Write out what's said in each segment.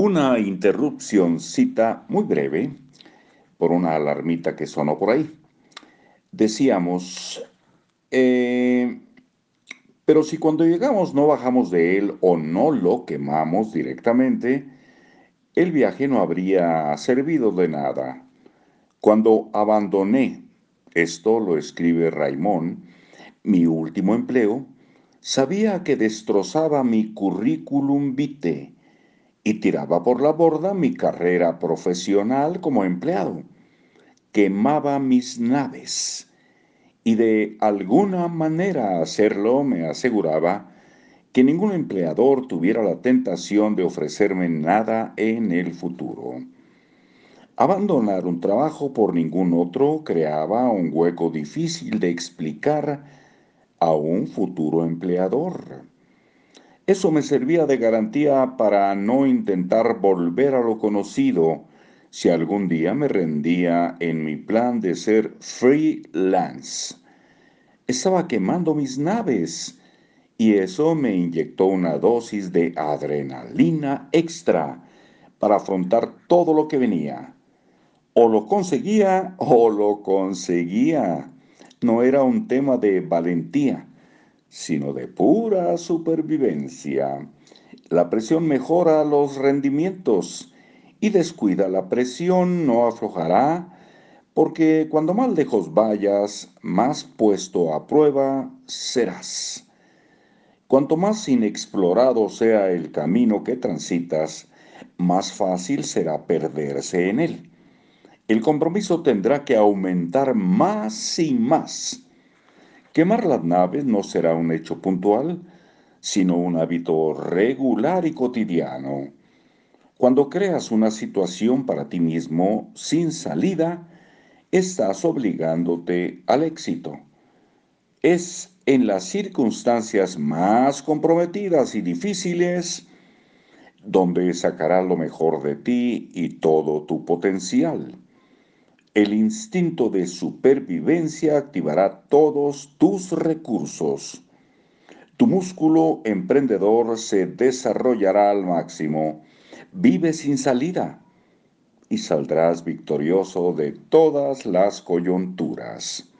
Una interrupcióncita muy breve por una alarmita que sonó por ahí. Decíamos, eh, pero si cuando llegamos no bajamos de él o no lo quemamos directamente, el viaje no habría servido de nada. Cuando abandoné, esto lo escribe Raimón, mi último empleo, sabía que destrozaba mi currículum vitae y tiraba por la borda mi carrera profesional como empleado. Quemaba mis naves y de alguna manera hacerlo me aseguraba que ningún empleador tuviera la tentación de ofrecerme nada en el futuro. Abandonar un trabajo por ningún otro creaba un hueco difícil de explicar a un futuro empleador. Eso me servía de garantía para no intentar volver a lo conocido si algún día me rendía en mi plan de ser freelance. Estaba quemando mis naves y eso me inyectó una dosis de adrenalina extra para afrontar todo lo que venía. O lo conseguía o lo conseguía no era un tema de valentía, sino de pura supervivencia. La presión mejora los rendimientos y descuida la presión, no aflojará, porque cuando más lejos vayas, más puesto a prueba serás. Cuanto más inexplorado sea el camino que transitas, más fácil será perderse en él el compromiso tendrá que aumentar más y más. Quemar las naves no será un hecho puntual, sino un hábito regular y cotidiano. Cuando creas una situación para ti mismo sin salida, estás obligándote al éxito. Es en las circunstancias más comprometidas y difíciles donde sacarás lo mejor de ti y todo tu potencial. El instinto de supervivencia activará todos tus recursos. Tu músculo emprendedor se desarrollará al máximo. Vive sin salida y saldrás victorioso de todas las coyunturas.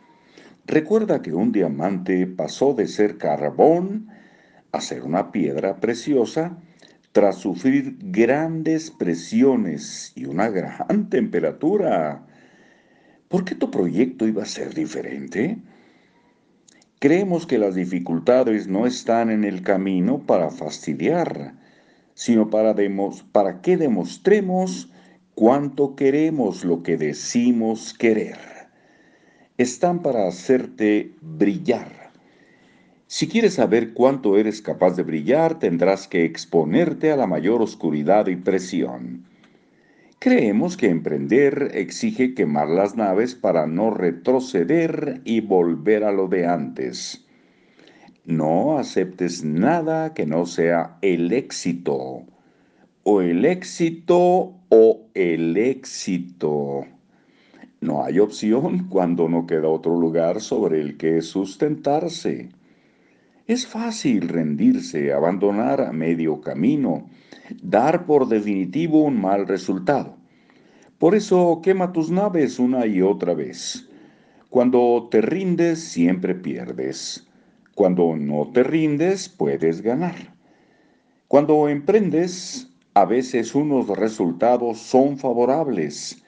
Recuerda que un diamante pasó de ser carbón a ser una piedra preciosa tras sufrir grandes presiones y una gran temperatura. ¿Por qué tu proyecto iba a ser diferente? Creemos que las dificultades no están en el camino para fastidiar, sino para, que demostremos cuánto queremos lo que decimos querer. Están para hacerte brillar. Si quieres saber cuánto eres capaz de brillar, tendrás que exponerte a la mayor oscuridad y presión. Creemos que emprender exige quemar las naves para no retroceder y volver a lo de antes. No aceptes nada que no sea el éxito. O el éxito o el éxito. No hay opción cuando no queda otro lugar sobre el que sustentarse. Es fácil rendirse, abandonar a medio camino dar por definitivo un mal resultado. Por eso quema tus naves una y otra vez. Cuando te rindes, siempre pierdes. Cuando no te rindes, puedes ganar. Cuando emprendes, a veces unos resultados son favorables,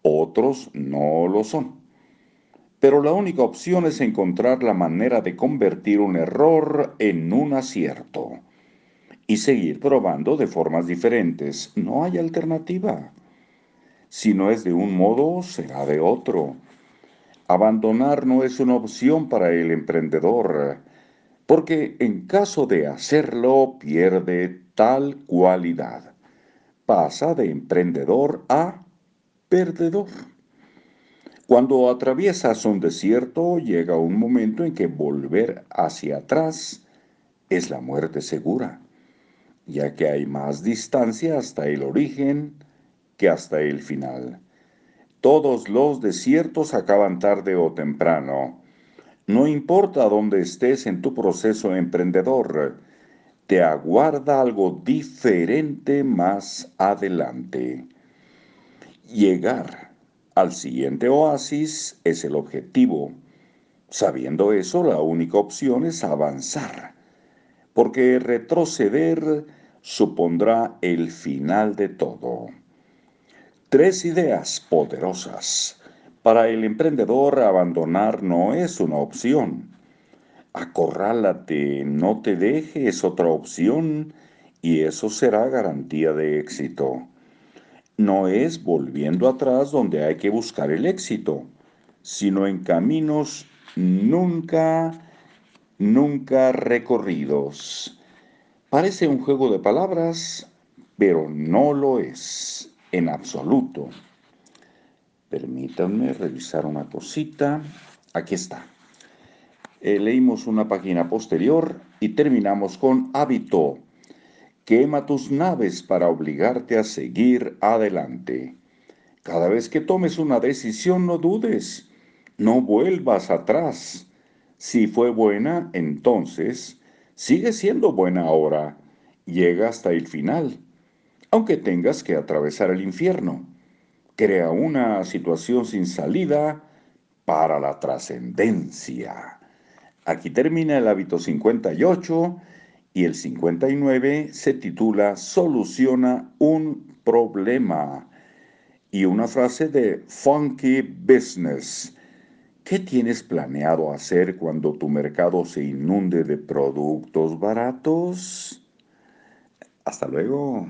otros no lo son. Pero la única opción es encontrar la manera de convertir un error en un acierto y seguir probando de formas diferentes. No hay alternativa. Si no es de un modo, será de otro. Abandonar no es una opción para el emprendedor, porque en caso de hacerlo pierde tal cualidad. Pasa de emprendedor a perdedor. Cuando atraviesas un desierto, llega un momento en que volver hacia atrás es la muerte segura ya que hay más distancia hasta el origen que hasta el final. Todos los desiertos acaban tarde o temprano. No importa dónde estés en tu proceso emprendedor, te aguarda algo diferente más adelante. Llegar al siguiente oasis es el objetivo. Sabiendo eso, la única opción es avanzar, porque retroceder supondrá el final de todo. Tres ideas poderosas. Para el emprendedor abandonar no es una opción. Acorrálate, no te dejes es otra opción y eso será garantía de éxito. No es volviendo atrás donde hay que buscar el éxito, sino en caminos nunca, nunca recorridos. Parece un juego de palabras, pero no lo es en absoluto. Permítanme revisar una cosita. Aquí está. Eh, leímos una página posterior y terminamos con hábito. Quema tus naves para obligarte a seguir adelante. Cada vez que tomes una decisión no dudes, no vuelvas atrás. Si fue buena, entonces sigue siendo buena ahora. Llega hasta el final, aunque tengas que atravesar el infierno. Crea una situación sin salida para la trascendencia. Aquí termina el hábito 58 y el 59 se titula Soluciona un problema. Y una frase de Funky Business. ¿Qué tienes planeado hacer cuando tu mercado se inunde de productos baratos? Hasta luego.